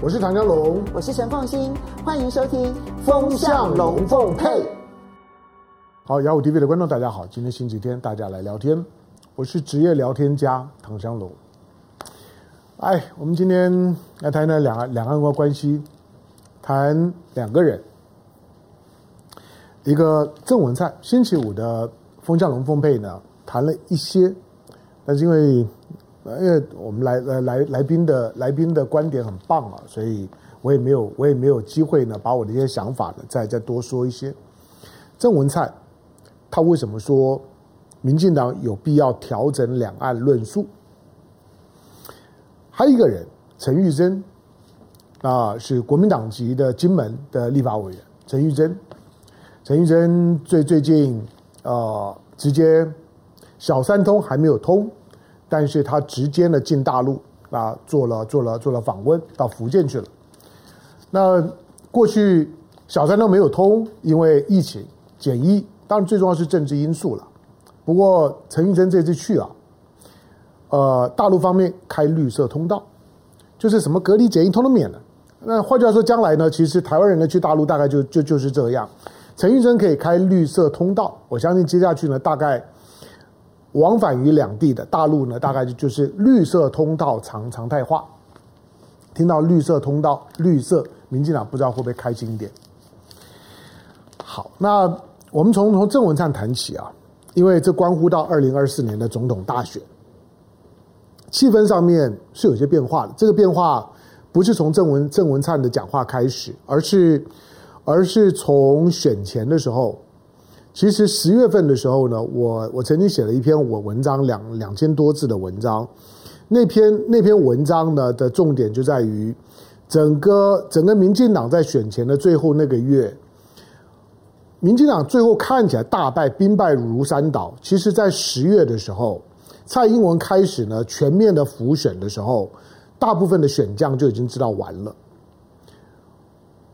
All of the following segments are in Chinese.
我是唐江龙，我是陈凤新，欢迎收听《风向龙凤配》。好，雅虎 TV 的观众大家好，今天星期天，大家来聊天。我是职业聊天家唐湘龙。哎，我们今天来谈谈两岸两岸关系，谈两个人，一个郑文灿。星期五的《风向龙凤配》呢，谈了一些，但是因为因为我们来来来来宾的来宾的观点很棒啊，所以我也没有我也没有机会呢，把我的一些想法呢再再多说一些。郑文灿。他为什么说民进党有必要调整两岸论述？还有一个人，陈玉珍，啊，是国民党籍的金门的立法委员。陈玉珍，陈玉珍最最近，呃，直接小三通还没有通，但是他直接呢进大陆啊，做了做了做了访问，到福建去了。那过去小三通没有通，因为疫情检疫。当然，最重要是政治因素了。不过，陈玉珍这次去啊，呃，大陆方面开绿色通道，就是什么隔离检疫通通免了。那换句话说，将来呢，其实台湾人呢去大陆大概就就就是这样。陈玉珍可以开绿色通道，我相信接下去呢，大概往返于两地的大陆呢，大概就就是绿色通道常常态化。听到绿色通道，绿色，民进党不知道会不会开心一点。好，那。我们从从郑文灿谈起啊，因为这关乎到二零二四年的总统大选，气氛上面是有些变化的。这个变化不是从郑文郑文灿的讲话开始，而是而是从选前的时候。其实十月份的时候呢，我我曾经写了一篇我文章两两千多字的文章，那篇那篇文章呢的重点就在于整个整个民进党在选前的最后那个月。民进党最后看起来大败，兵败如山倒。其实，在十月的时候，蔡英文开始呢全面的浮选的时候，大部分的选将就已经知道完了。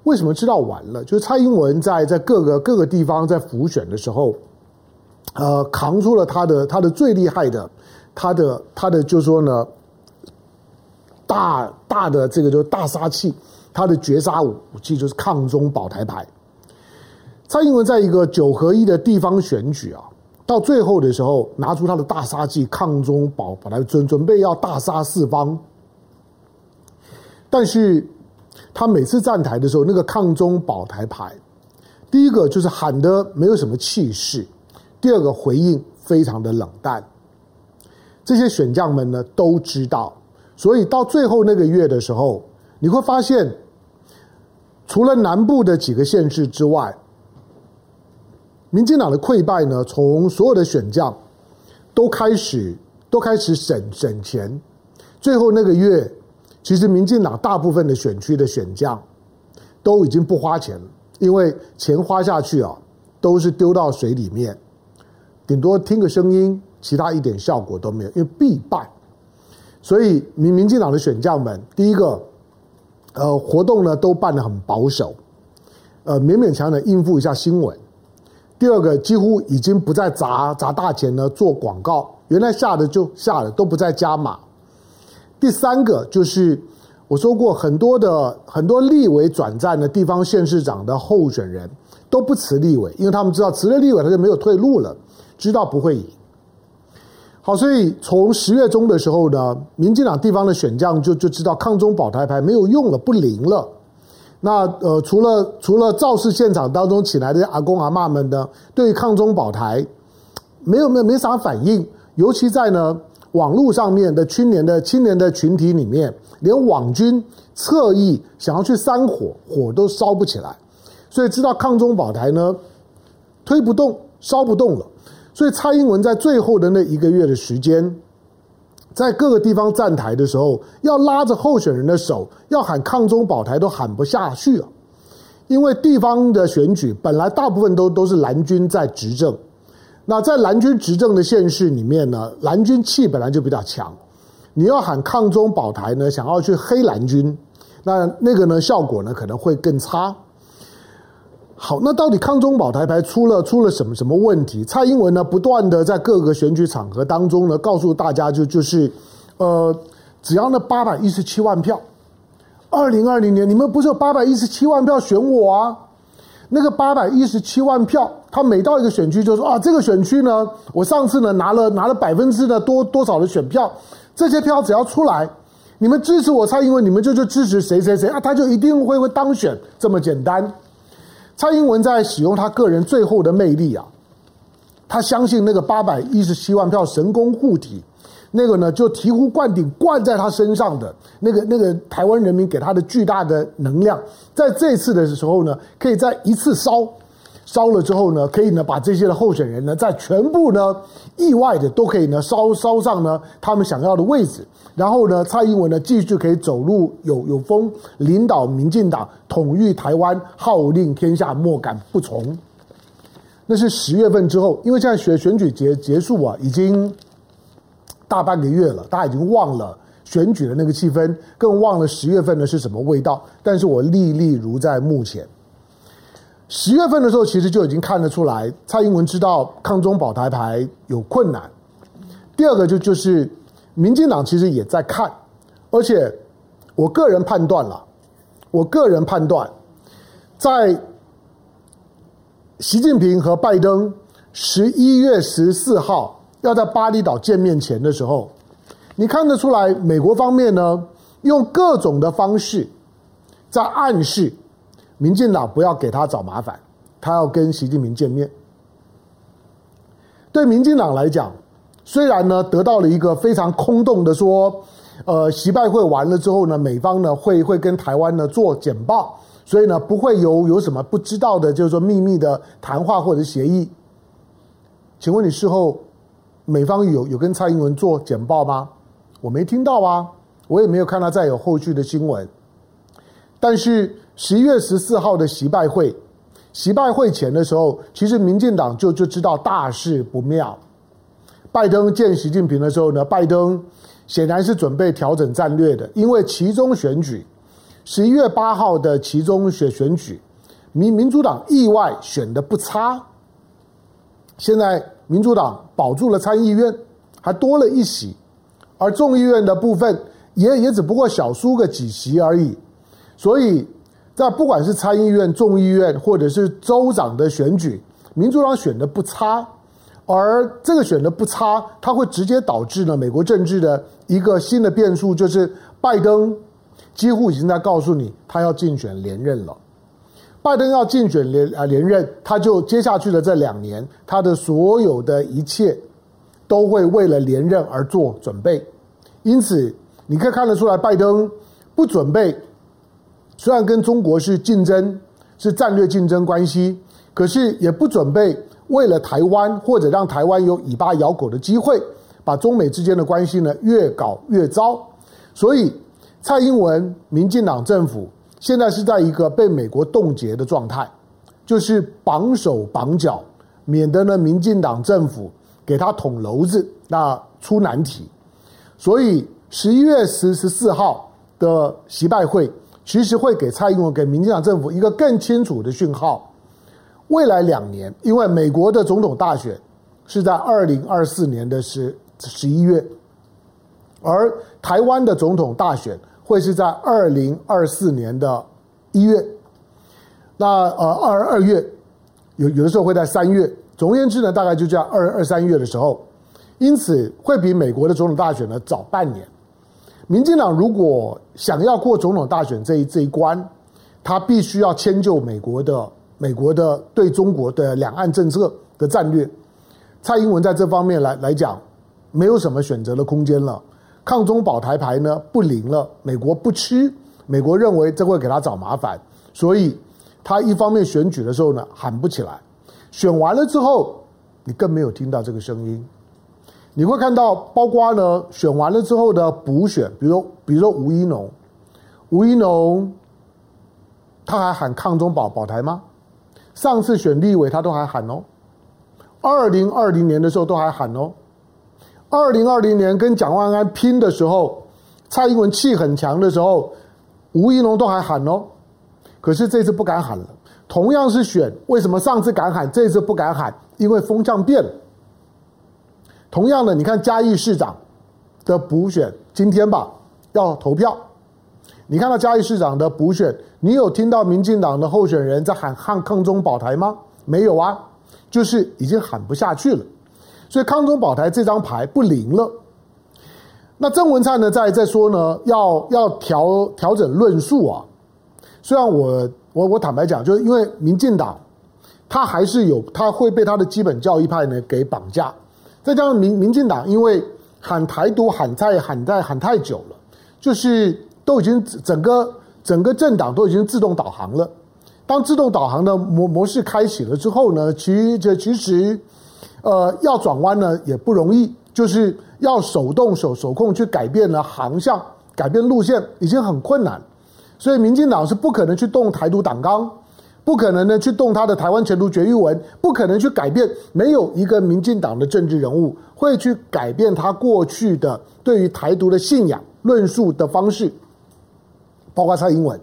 为什么知道完了？就是蔡英文在在各个各个地方在辅选的时候，呃，扛出了他的他的最厉害的，他的他的就是说呢，大大的这个就是大杀器，他的绝杀武器就是抗中保台牌。蔡英文在一个九合一的地方选举啊，到最后的时候拿出他的大杀器，抗中保台，准准备要大杀四方。但是他每次站台的时候，那个抗中保台牌，第一个就是喊得没有什么气势，第二个回应非常的冷淡。这些选将们呢都知道，所以到最后那个月的时候，你会发现，除了南部的几个县市之外。民进党的溃败呢，从所有的选将都开始都开始省省钱，最后那个月，其实民进党大部分的选区的选将都已经不花钱，因为钱花下去啊，都是丢到水里面，顶多听个声音，其他一点效果都没有，因为必败。所以民民进党的选将们，第一个，呃，活动呢都办得很保守，呃，勉勉强的应付一下新闻。第二个几乎已经不再砸砸大钱呢做广告，原来下的就下了，都不再加码。第三个就是我说过很多的很多立委转战的地方县市长的候选人都不辞立委，因为他们知道辞了立委他就没有退路了，知道不会赢。好，所以从十月中的时候呢，民进党地方的选将就就知道抗中保台牌没有用了，不灵了。那呃，除了除了肇事现场当中请来的阿公阿嬷们呢，对抗中保台没有没有没啥反应，尤其在呢网络上面的青年的青年的群体里面，连网军侧翼想要去煽火，火都烧不起来，所以知道抗中保台呢推不动，烧不动了，所以蔡英文在最后的那一个月的时间。在各个地方站台的时候，要拉着候选人的手，要喊抗中保台都喊不下去了，因为地方的选举本来大部分都都是蓝军在执政，那在蓝军执政的县市里面呢，蓝军气本来就比较强，你要喊抗中保台呢，想要去黑蓝军，那那个呢效果呢可能会更差。好，那到底抗中保台牌出了出了什么什么问题？蔡英文呢，不断的在各个选举场合当中呢，告诉大家就就是，呃，只要那八百一十七万票，二零二零年你们不是有八百一十七万票选我啊？那个八百一十七万票，他每到一个选区就说啊，这个选区呢，我上次呢拿了拿了百分之的多多少的选票，这些票只要出来，你们支持我蔡英文，你们就就支持谁谁谁啊，他就一定会会当选，这么简单。蔡英文在使用他个人最后的魅力啊，他相信那个八百一十七万票神功护体。那个呢，就醍醐灌顶灌在他身上的那个那个台湾人民给他的巨大的能量，在这次的时候呢，可以在一次烧烧了之后呢，可以呢把这些的候选人呢，在全部呢意外的都可以呢烧烧上呢他们想要的位置，然后呢，蔡英文呢继续可以走路有有风，领导民进党统御台湾，号令天下莫敢不从。那是十月份之后，因为现在选选举结结束啊，已经。大半个月了，大家已经忘了选举的那个气氛，更忘了十月份的是什么味道。但是我历历如在目前。十月份的时候，其实就已经看得出来，蔡英文知道抗中保台牌有困难。第二个就就是，民进党其实也在看，而且我个人判断了，我个人判断，在习近平和拜登十一月十四号。要在巴厘岛见面前的时候，你看得出来，美国方面呢，用各种的方式在暗示民进党不要给他找麻烦，他要跟习近平见面。对民进党来讲，虽然呢得到了一个非常空洞的说，呃，习拜会完了之后呢，美方呢会会跟台湾呢做简报，所以呢不会有有什么不知道的，就是说秘密的谈话或者协议。请问你事后？美方有有跟蔡英文做简报吗？我没听到啊，我也没有看到再有后续的新闻。但是十一月十四号的习拜会，习拜会前的时候，其实民进党就就知道大事不妙。拜登见习近平的时候呢，拜登显然是准备调整战略的，因为其中选举，十一月八号的其中选选举，民民主党意外选的不差，现在。民主党保住了参议院，还多了一席，而众议院的部分也也只不过小输个几席而已。所以在不管是参议院、众议院或者是州长的选举，民主党选的不差，而这个选的不差，它会直接导致呢美国政治的一个新的变数，就是拜登几乎已经在告诉你，他要竞选连任了。拜登要竞选连啊连任，他就接下去的这两年，他的所有的一切都会为了连任而做准备。因此，你可以看得出来，拜登不准备，虽然跟中国是竞争，是战略竞争关系，可是也不准备为了台湾或者让台湾有尾巴咬狗的机会，把中美之间的关系呢越搞越糟。所以，蔡英文民进党政府。现在是在一个被美国冻结的状态，就是绑手绑脚，免得呢民进党政府给他捅娄子，那出难题。所以十一月十十四号的习拜会，其实会给蔡英文、给民进党政府一个更清楚的讯号：未来两年，因为美国的总统大选是在二零二四年的十十一月，而台湾的总统大选。会是在二零二四年的一月，那呃二二月有有的时候会在三月，总而言之呢，大概就在二二三月的时候，因此会比美国的总统大选呢早半年。民进党如果想要过总统大选这一这一关，他必须要迁就美国的美国的对中国的两岸政策的战略。蔡英文在这方面来来讲，没有什么选择的空间了。抗中保台牌呢不灵了，美国不吃，美国认为这会给他找麻烦，所以他一方面选举的时候呢喊不起来，选完了之后你更没有听到这个声音，你会看到包括呢选完了之后的补选，比如说比如说吴怡农，吴怡农他还喊抗中保保台吗？上次选立委他都还喊哦，二零二零年的时候都还喊哦。二零二零年跟蒋万安拼的时候，蔡英文气很强的时候，吴怡农都还喊哦，可是这次不敢喊了。同样是选，为什么上次敢喊，这次不敢喊？因为风向变了。同样的，你看嘉义市长的补选，今天吧要投票，你看到嘉义市长的补选，你有听到民进党的候选人在喊汉抗中保台吗？没有啊，就是已经喊不下去了。所以康中保台这张牌不灵了。那郑文灿呢，在在说呢，要要调调整论述啊。虽然我我我坦白讲，就是因为民进党，他还是有他会被他的基本教义派呢给绑架。再加上民民进党，因为喊台独喊太喊太喊太久了，就是都已经整个整个政党都已经自动导航了。当自动导航的模模式开启了之后呢，其这其实呃要转弯呢也不容易，就是要手动手手控去改变了航向、改变路线，已经很困难。所以民进党是不可能去动台独党纲。不可能呢，去动他的台湾前途决议文，不可能去改变。没有一个民进党的政治人物会去改变他过去的对于台独的信仰论述的方式，包括蔡英文。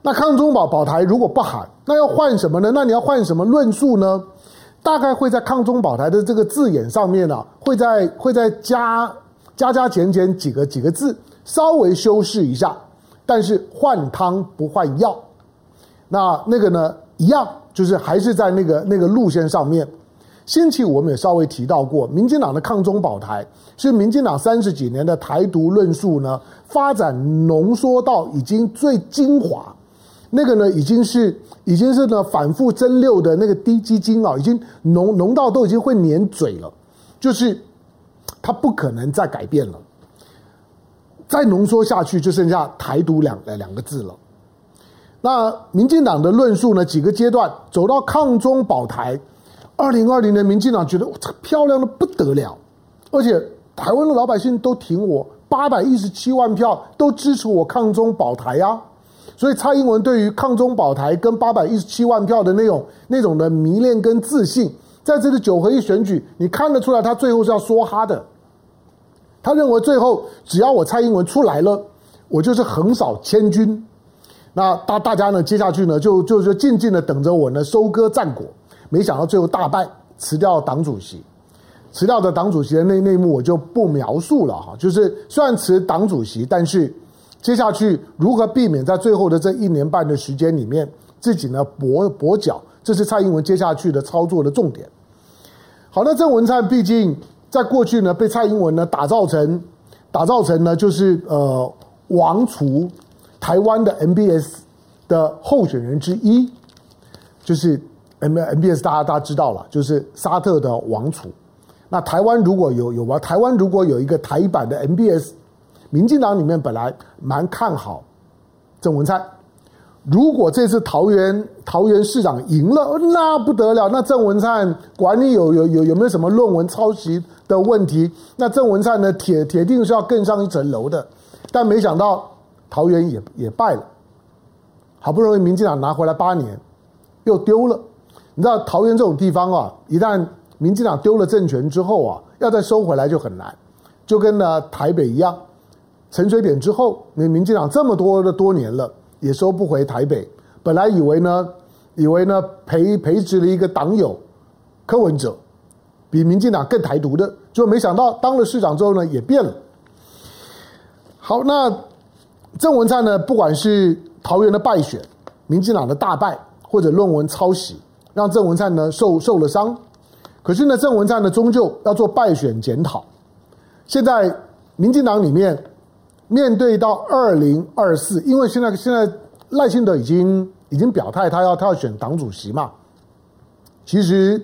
那抗中保保台如果不喊，那要换什么呢？那你要换什么论述呢？大概会在抗中保台的这个字眼上面呢、啊，会在会再加加加减减几个几个字，稍微修饰一下。但是换汤不换药。那那个呢，一样就是还是在那个那个路线上面。星期五我们也稍微提到过，民进党的抗中保台是民进党三十几年的台独论述呢，发展浓缩到已经最精华，那个呢已经是已经是呢反复蒸馏的那个低基金啊，已经浓浓到都已经会粘嘴了，就是它不可能再改变了，再浓缩下去就剩下台独两两个字了。那民进党的论述呢？几个阶段走到抗中保台，二零二零年民进党觉得哇，这漂亮的不得了，而且台湾的老百姓都挺我，八百一十七万票都支持我抗中保台啊，所以蔡英文对于抗中保台跟八百一十七万票的那种那种的迷恋跟自信，在这个九合一选举，你看得出来，他最后是要梭哈的，他认为最后只要我蔡英文出来了，我就是横扫千军。那大大家呢，接下去呢，就就就静静的等着我呢收割战果。没想到最后大败，辞掉党主席，辞掉的党主席的那内幕我就不描述了哈。就是虽然辞党主席，但是接下去如何避免在最后的这一年半的时间里面自己呢跛跛脚，这是蔡英文接下去的操作的重点。好，那郑文灿毕竟在过去呢被蔡英文呢打造成打造成呢就是呃王储。台湾的 MBS 的候选人之一，就是 M MBS，大家大家知道了，就是沙特的王储。那台湾如果有有吧，台湾如果有一个台版的 MBS，民进党里面本来蛮看好郑文灿。如果这次桃园桃园市长赢了，那不得了，那郑文灿管你有有有有没有什么论文抄袭的问题，那郑文灿呢铁铁定是要更上一层楼的。但没想到。桃园也也败了，好不容易民进党拿回来八年，又丢了。你知道桃园这种地方啊，一旦民进党丢了政权之后啊，要再收回来就很难，就跟呢台北一样，陈水扁之后，那民进党这么多的多年了，也收不回台北。本来以为呢，以为呢培培植了一个党友柯文哲，比民进党更台独的，就没想到当了市长之后呢，也变了。好，那。郑文灿呢，不管是桃园的败选、民进党的大败，或者论文抄袭，让郑文灿呢受受了伤。可是呢，郑文灿呢终究要做败选检讨。现在民进党里面面对到二零二四，因为现在现在赖清德已经已经表态，他要他要选党主席嘛。其实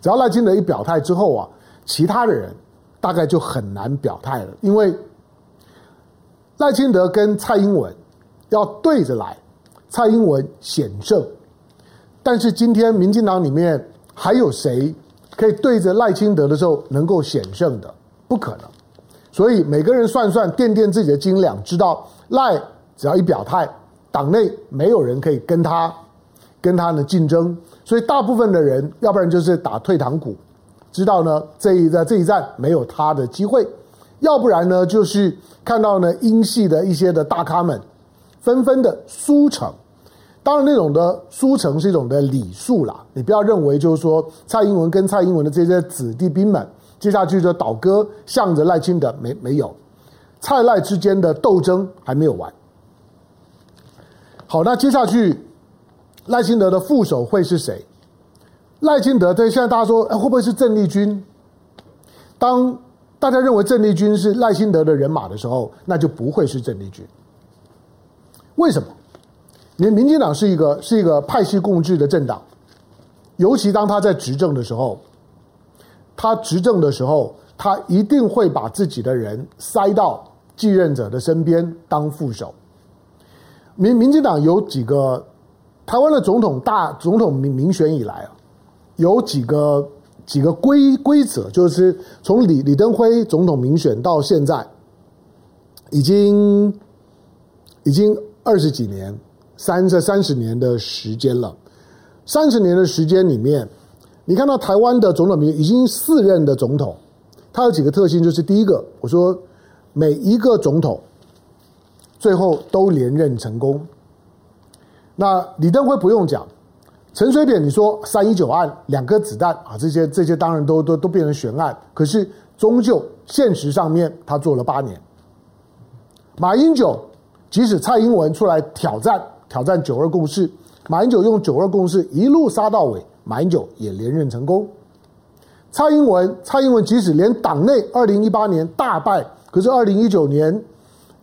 只要赖清德一表态之后啊，其他的人大概就很难表态了，因为。赖清德跟蔡英文要对着来，蔡英文险胜。但是今天民进党里面还有谁可以对着赖清德的时候能够险胜的？不可能。所以每个人算算，掂掂自己的斤两，知道赖只要一表态，党内没有人可以跟他跟他呢竞争。所以大部分的人，要不然就是打退堂鼓，知道呢这一在这一战没有他的机会。要不然呢，就是看到呢，英系的一些的大咖们纷纷的输成。当然，那种的输成是一种的礼数啦。你不要认为就是说蔡英文跟蔡英文的这些子弟兵们，接下去就倒戈向着赖清德，没没有。蔡赖之间的斗争还没有完。好，那接下去赖清德的副手会是谁？赖清德，对，现在大家说，会不会是郑丽君？当大家认为郑丽君是赖清德的人马的时候，那就不会是郑丽君。为什么？因为民进党是一个是一个派系共治的政党，尤其当他在执政的时候，他执政的时候，他一定会把自己的人塞到继任者的身边当副手。民民进党有几个台湾的总统大总统民民选以来啊。有几个几个规规则，就是从李李登辉总统民选到现在，已经已经二十几年，三这三十年的时间了。三十年的时间里面，你看到台湾的总统已经四任的总统，他有几个特性，就是第一个，我说每一个总统最后都连任成功。那李登辉不用讲。陈水扁，你说三一九案两颗子弹啊，这些这些当然都都都变成悬案。可是终究现实上面，他做了八年。马英九，即使蔡英文出来挑战挑战九二共识，马英九用九二共识一路杀到尾，马英九也连任成功。蔡英文，蔡英文即使连党内二零一八年大败，可是二零一九年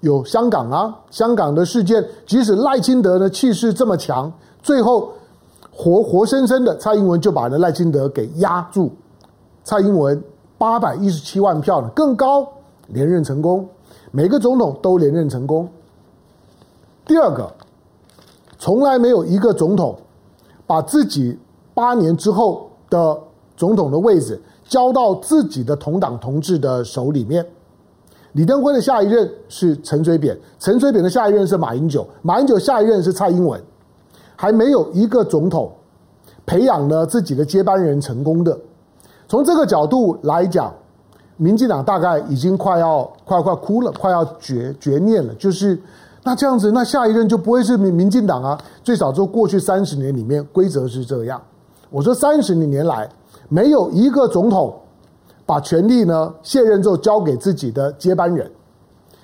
有香港啊，香港的事件，即使赖清德的气势这么强，最后。活活生生的蔡英文就把那赖清德给压住，蔡英文八百一十七万票呢，更高连任成功，每个总统都连任成功。第二个，从来没有一个总统把自己八年之后的总统的位置交到自己的同党同志的手里面。李登辉的下一任是陈水扁，陈水扁的下一任是马英九，马英九下一任是蔡英文。还没有一个总统培养了自己的接班人成功的。从这个角度来讲，民进党大概已经快要快快哭了，快要绝绝念了。就是那这样子，那下一任就不会是民民进党啊。最少说过去三十年里面规则是这样。我说三十年来没有一个总统把权力呢卸任之后交给自己的接班人，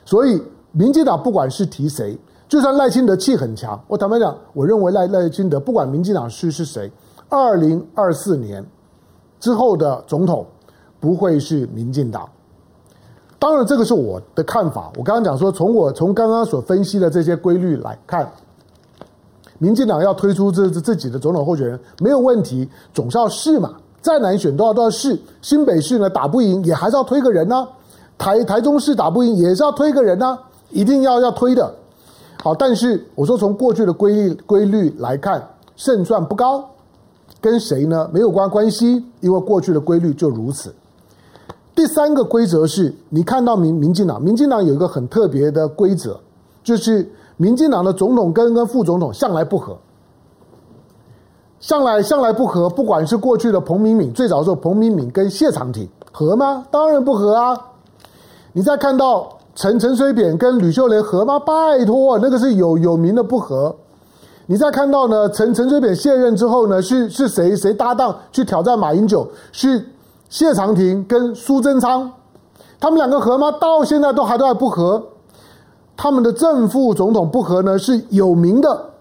所以民进党不管是提谁。就算赖清德气很强，我坦白讲，我认为赖赖清德不管民进党是是谁，二零二四年之后的总统不会是民进党。当然，这个是我的看法。我刚刚讲说，从我从刚刚所分析的这些规律来看，民进党要推出这这自己的总统候选人没有问题，总是要试嘛，再难选都要都要试。新北市呢打不赢，也还是要推个人呢、台台中市打不赢，也是要推个人呢、一定要要推的。好，但是我说从过去的规律规律来看，胜算不高，跟谁呢？没有关关系，因为过去的规律就如此。第三个规则是你看到民民进党，民进党有一个很特别的规则，就是民进党的总统跟跟副总统向来不合，向来向来不合。不管是过去的彭明敏，最早的时候彭明敏跟谢长廷合吗？当然不合啊。你再看到。陈陈水扁跟吕秀莲合吗？拜托，那个是有有名的不合。你再看到呢，陈陈水扁卸任之后呢，是是谁谁搭档去挑战马英九？是谢长廷跟苏贞昌，他们两个合吗？到现在都还都还不合。他们的正副总统不和呢，是有名的。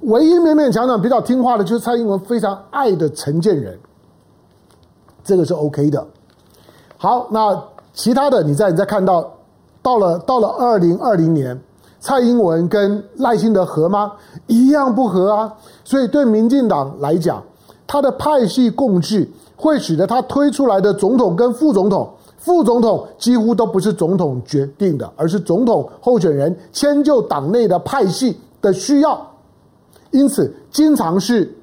唯一勉勉强强比较听话的，就是蔡英文非常爱的陈建仁，这个是 OK 的。好，那其他的，你再你再看到。到了到了二零二零年，蔡英文跟赖清德合吗？一样不合啊！所以对民进党来讲，他的派系共治会使得他推出来的总统跟副总统，副总统几乎都不是总统决定的，而是总统候选人迁就党内的派系的需要，因此经常是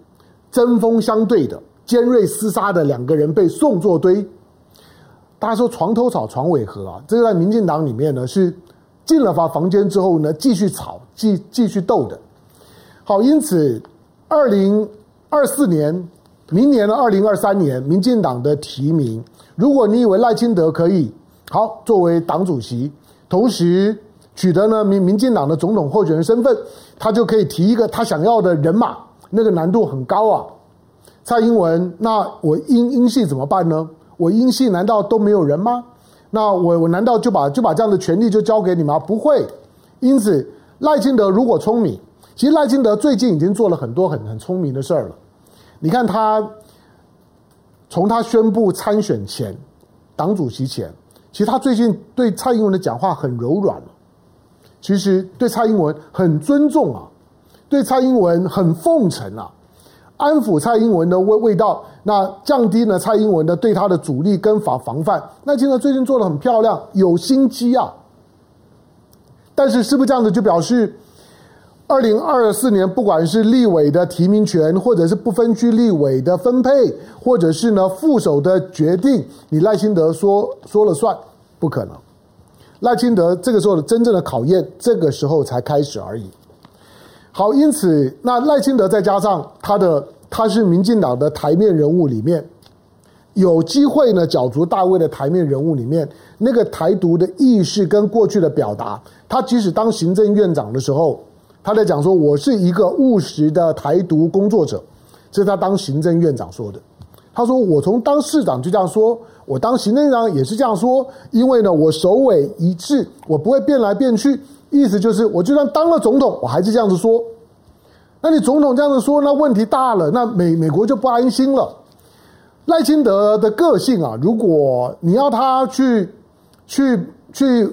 针锋相对的、尖锐厮杀的两个人被送作堆。大家说床头吵床尾和啊，这个在民进党里面呢是进了房房间之后呢继续吵继继续斗的。好，因此二零二四年明年的二零二三年民进党的提名，如果你以为赖清德可以好作为党主席，同时取得呢民民进党的总统候选人身份，他就可以提一个他想要的人马，那个难度很高啊。蔡英文，那我英英系怎么办呢？我英系难道都没有人吗？那我我难道就把就把这样的权利就交给你吗？不会。因此，赖清德如果聪明，其实赖清德最近已经做了很多很很聪明的事儿了。你看他从他宣布参选前，党主席前，其实他最近对蔡英文的讲话很柔软。其实对蔡英文很尊重啊，对蔡英文很奉承啊，安抚蔡英文的味味道，那降低了蔡英文的对他的阻力跟防防范。赖清德最近做的很漂亮，有心机啊。但是是不是这样子就表示，二零二四年不管是立委的提名权，或者是不分区立委的分配，或者是呢副手的决定，你赖清德说说了算？不可能。赖清德这个时候的真正的考验，这个时候才开始而已。好，因此那赖清德再加上他的他是民进党的台面人物里面。有机会呢，角逐大位的台面人物里面，那个台独的意识跟过去的表达，他即使当行政院长的时候，他在讲说，我是一个务实的台独工作者，这是他当行政院长说的。他说，我从当市长就这样说，我当行政院长也是这样说，因为呢，我首尾一致，我不会变来变去，意思就是，我就算当了总统，我还是这样子说。那你总统这样子说，那问题大了，那美美国就不安心了。赖清德的个性啊，如果你要他去去去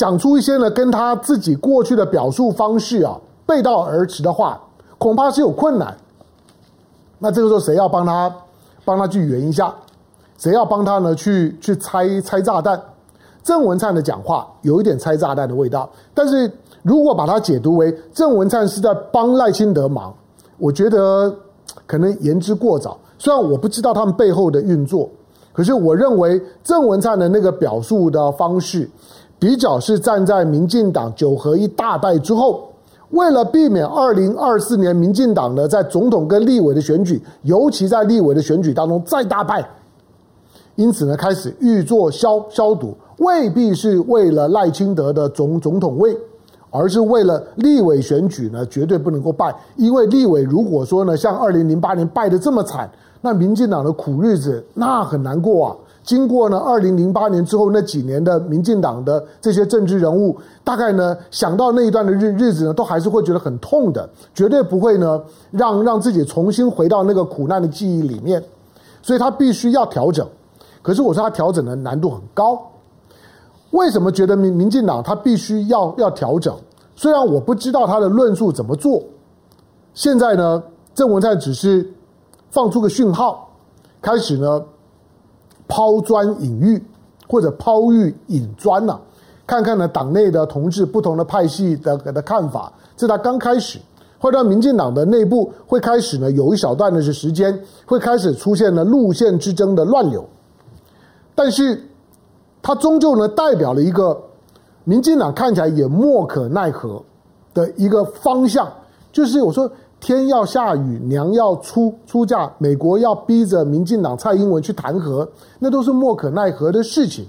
讲出一些呢，跟他自己过去的表述方式啊背道而驰的话，恐怕是有困难。那这个时候谁要帮他帮他去圆一下？谁要帮他呢？去去拆拆炸弹？郑文灿的讲话有一点拆炸弹的味道，但是如果把它解读为郑文灿是在帮赖清德忙，我觉得可能言之过早。虽然我不知道他们背后的运作，可是我认为郑文灿的那个表述的方式，比较是站在民进党九合一大败之后，为了避免二零二四年民进党呢在总统跟立委的选举，尤其在立委的选举当中再大败，因此呢开始预做消消毒，未必是为了赖清德的总总统位。而是为了立委选举呢，绝对不能够败，因为立委如果说呢，像二零零八年败得这么惨，那民进党的苦日子那很难过啊。经过呢二零零八年之后那几年的民进党的这些政治人物，大概呢想到那一段的日日子呢，都还是会觉得很痛的，绝对不会呢让让自己重新回到那个苦难的记忆里面，所以他必须要调整。可是我说他调整的难度很高。为什么觉得民民进党他必须要要调整？虽然我不知道他的论述怎么做，现在呢，郑文灿只是放出个讯号，开始呢抛砖引玉或者抛玉引砖呐、看看呢党内的同志不同的派系的的看法。这他刚开始，会让民进党的内部会开始呢有一小段的时间会开始出现了路线之争的乱流，但是。它终究呢，代表了一个民进党看起来也莫可奈何的一个方向，就是我说天要下雨，娘要出出嫁，美国要逼着民进党蔡英文去弹劾，那都是莫可奈何的事情。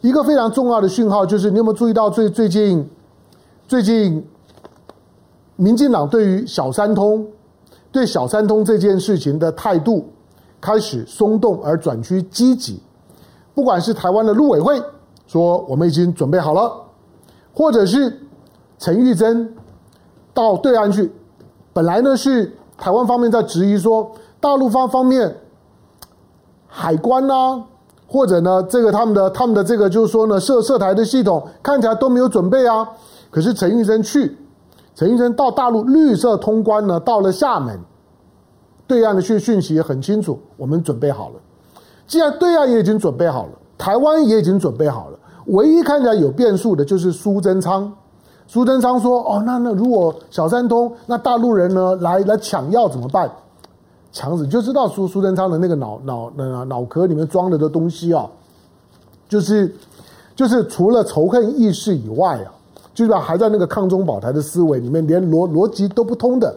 一个非常重要的讯号就是，你有没有注意到最最近最近民进党对于小三通对小三通这件事情的态度开始松动而转趋积极。不管是台湾的陆委会说我们已经准备好了，或者是陈玉珍到对岸去，本来呢是台湾方面在质疑说大陆方方面海关呐、或者呢这个他们的他们的这个就是说呢涉涉台的系统看起来都没有准备啊，可是陈玉珍去，陈玉珍到大陆绿色通关呢，到了厦门，对岸的讯讯息也很清楚，我们准备好了。既然对岸也已经准备好了，台湾也已经准备好了，唯一看起来有变数的就是苏贞昌。苏贞昌说：“哦，那那如果小三通，那大陆人呢来来抢药怎么办？抢死就知道苏苏贞昌的那个脑脑脑脑壳里面装的的东西啊，就是就是除了仇恨意识以外啊，就是还在那个抗中保台的思维里面，连逻逻辑都不通的。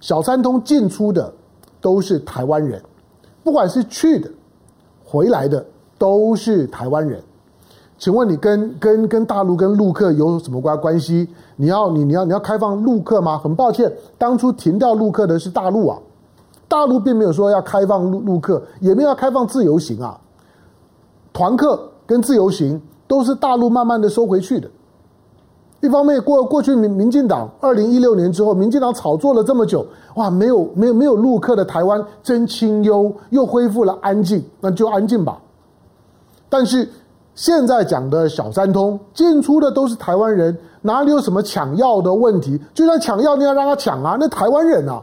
小三通进出的都是台湾人，不管是去的。”回来的都是台湾人，请问你跟跟跟大陆跟陆客有什么关关系？你要你你要你要开放陆客吗？很抱歉，当初停掉陆客的是大陆啊，大陆并没有说要开放陆陆客，也没有要开放自由行啊。团客跟自由行都是大陆慢慢的收回去的，一方面过过去民民进党二零一六年之后，民进党炒作了这么久，哇，没有没有没有陆客的台湾真清幽，又恢复了安静，那就安静吧。但是现在讲的小三通进出的都是台湾人，哪里有什么抢药的问题？就算抢药，你要让他抢啊，那台湾人啊，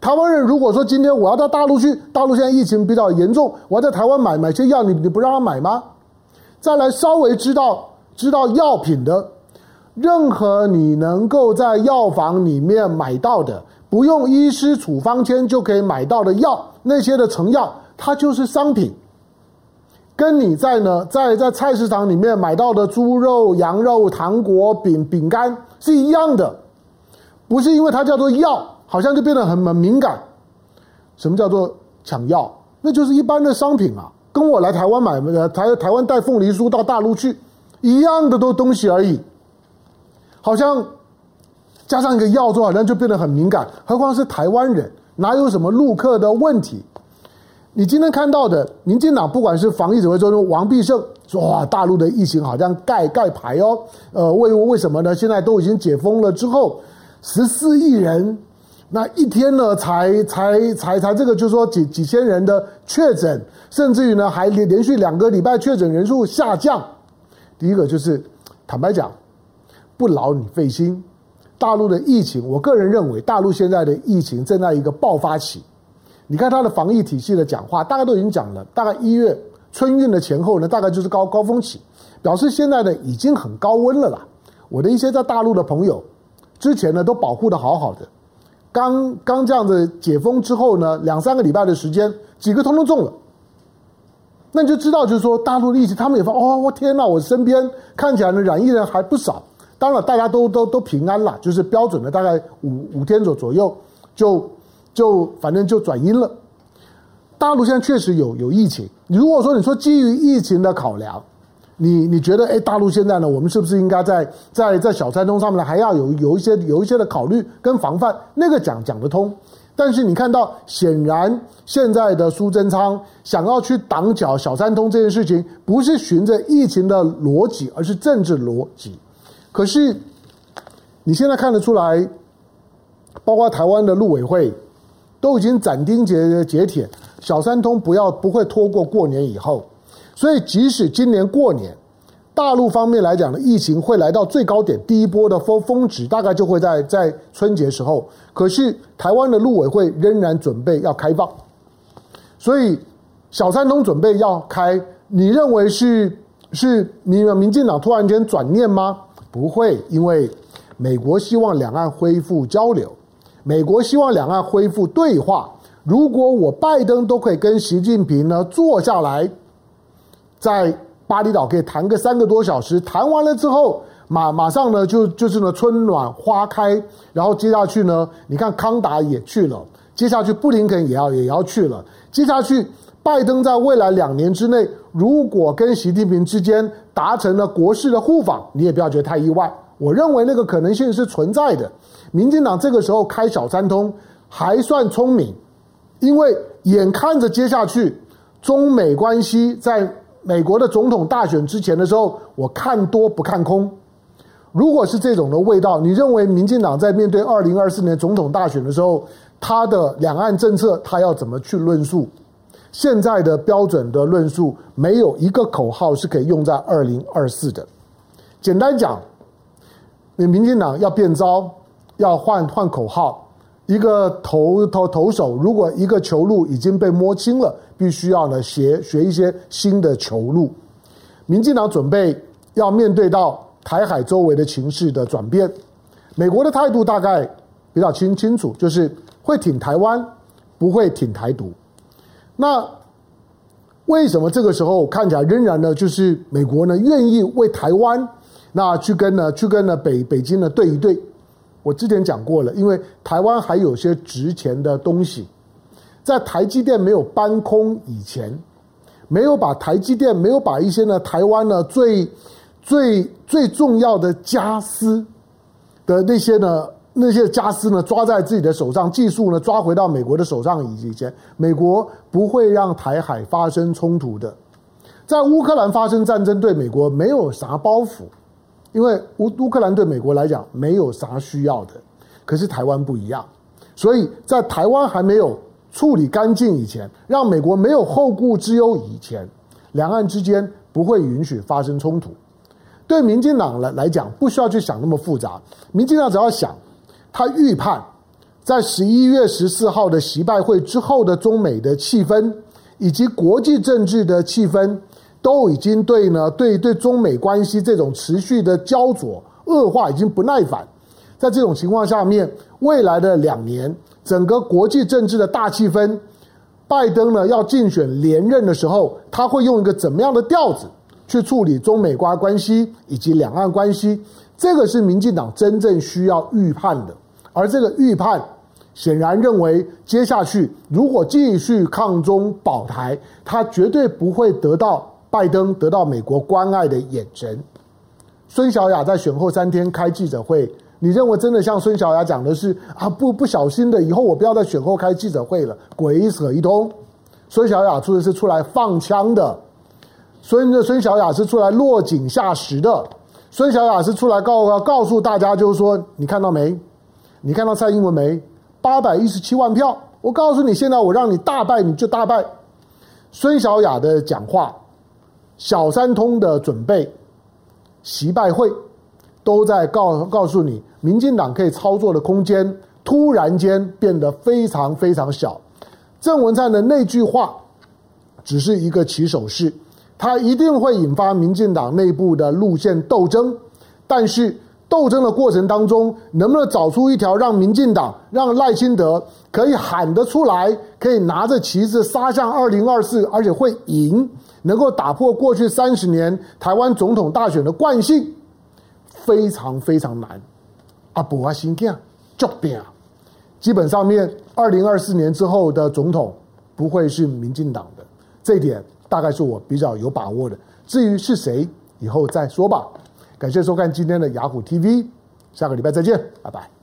台湾人如果说今天我要到大陆去，大陆现在疫情比较严重，我要在台湾买买些药，你你不让他买吗？再来稍微知道知道药品的。任何你能够在药房里面买到的，不用医师处方签就可以买到的药，那些的成药，它就是商品，跟你在呢在在菜市场里面买到的猪肉、羊肉、糖果、饼饼干是一样的，不是因为它叫做药，好像就变得很很敏感。什么叫做抢药？那就是一般的商品啊，跟我来台湾买呃台台湾带凤梨酥到大陆去一样的都东西而已。好像加上一个药之后，好像就变得很敏感。何况是台湾人，哪有什么陆客的问题？你今天看到的，民进党不管是防疫指挥中心王必胜说：“哇，大陆的疫情好像盖盖牌哦。”呃，为为什么呢？现在都已经解封了之后，十四亿人，那一天呢，才才才才这个，就是说几几千人的确诊，甚至于呢，还连连续两个礼拜确诊人数下降。第一个就是坦白讲。不劳你费心，大陆的疫情，我个人认为，大陆现在的疫情正在一个爆发期。你看他的防疫体系的讲话，大概都已经讲了，大概一月春运的前后呢，大概就是高高峰期，表示现在呢已经很高温了啦。我的一些在大陆的朋友，之前呢都保护得好好的，刚刚这样子解封之后呢，两三个礼拜的时间，几个通通中了。那你就知道，就是说大陆的疫情，他们也发哦，我天哪，我身边看起来呢染疫人还不少。当然，大家都都都平安了，就是标准的大概五五天左左右，就就反正就转阴了。大陆现在确实有有疫情。如果说你说基于疫情的考量，你你觉得哎，大陆现在呢，我们是不是应该在在在小三通上面呢，还要有有一些有一些的考虑跟防范？那个讲讲得通。但是你看到，显然现在的苏贞昌想要去挡脚小三通这件事情，不是循着疫情的逻辑，而是政治逻辑。可是，你现在看得出来，包括台湾的陆委会都已经斩钉截截铁，小三通不要不会拖过过年以后。所以，即使今年过年，大陆方面来讲的疫情会来到最高点，第一波的峰峰值大概就会在在春节时候。可是，台湾的陆委会仍然准备要开放，所以小三通准备要开，你认为是是民民进党突然间转念吗？不会，因为美国希望两岸恢复交流，美国希望两岸恢复对话。如果我拜登都可以跟习近平呢坐下来，在巴厘岛可以谈个三个多小时，谈完了之后，马马上呢就就是呢春暖花开，然后接下去呢，你看康达也去了，接下去布林肯也要也要去了，接下去。拜登在未来两年之内，如果跟习近平之间达成了国事的互访，你也不要觉得太意外。我认为那个可能性是存在的。民进党这个时候开小三通还算聪明，因为眼看着接下去中美关系在美国的总统大选之前的时候，我看多不看空。如果是这种的味道，你认为民进党在面对二零二四年总统大选的时候，他的两岸政策他要怎么去论述？现在的标准的论述，没有一个口号是可以用在二零二四的。简单讲，民进党要变招，要换换口号。一个投投投手，如果一个球路已经被摸清了，必须要呢学学一些新的球路。民进党准备要面对到台海周围的情势的转变，美国的态度大概比较清清楚，就是会挺台湾，不会挺台独。那为什么这个时候看起来仍然呢？就是美国呢愿意为台湾那去跟呢去跟呢北北京呢对一对。我之前讲过了，因为台湾还有些值钱的东西，在台积电没有搬空以前，没有把台积电没有把一些呢台湾呢最最最重要的家私的那些呢。那些家私呢，抓在自己的手上，技术呢抓回到美国的手上。以前，美国不会让台海发生冲突的。在乌克兰发生战争，对美国没有啥包袱，因为乌乌克兰对美国来讲没有啥需要的，可是台湾不一样，所以在台湾还没有处理干净以前，让美国没有后顾之忧以前，两岸之间不会允许发生冲突。对民进党来来讲，不需要去想那么复杂，民进党只要想，他预判在十一月十四号的习拜会之后的中美的气氛，以及国际政治的气氛，都已经对呢对对中美关系这种持续的焦灼恶化已经不耐烦。在这种情况下面，未来的两年，整个国际政治的大气氛，拜登呢要竞选连任的时候，他会用一个怎么样的调子？去处理中美关关系以及两岸关系，这个是民进党真正需要预判的。而这个预判，显然认为接下去如果继续抗中保台，他绝对不会得到拜登得到美国关爱的眼神。孙小雅在选后三天开记者会，你认为真的像孙小雅讲的是啊？不不小心的，以后我不要在选后开记者会了，鬼扯一通。孙小雅出的是出来放枪的。所以呢，孙小雅是出来落井下石的。孙小雅是出来告告诉大家，就是说，你看到没？你看到蔡英文没？八百一十七万票，我告诉你，现在我让你大败，你就大败。孙小雅的讲话，小三通的准备，习拜会，都在告告诉你，民进党可以操作的空间突然间变得非常非常小。郑文灿的那句话，只是一个起手式。他一定会引发民进党内部的路线斗争，但是斗争的过程当中，能不能找出一条让民进党、让赖清德可以喊得出来，可以拿着旗子杀向二零二四，而且会赢，能够打破过去三十年台湾总统大选的惯性，非常非常难。啊，不啊，新疆就变啊，基本上面二零二四年之后的总统不会是民进党的，这一点。大概是我比较有把握的，至于是谁，以后再说吧。感谢收看今天的雅虎 TV，下个礼拜再见，拜拜。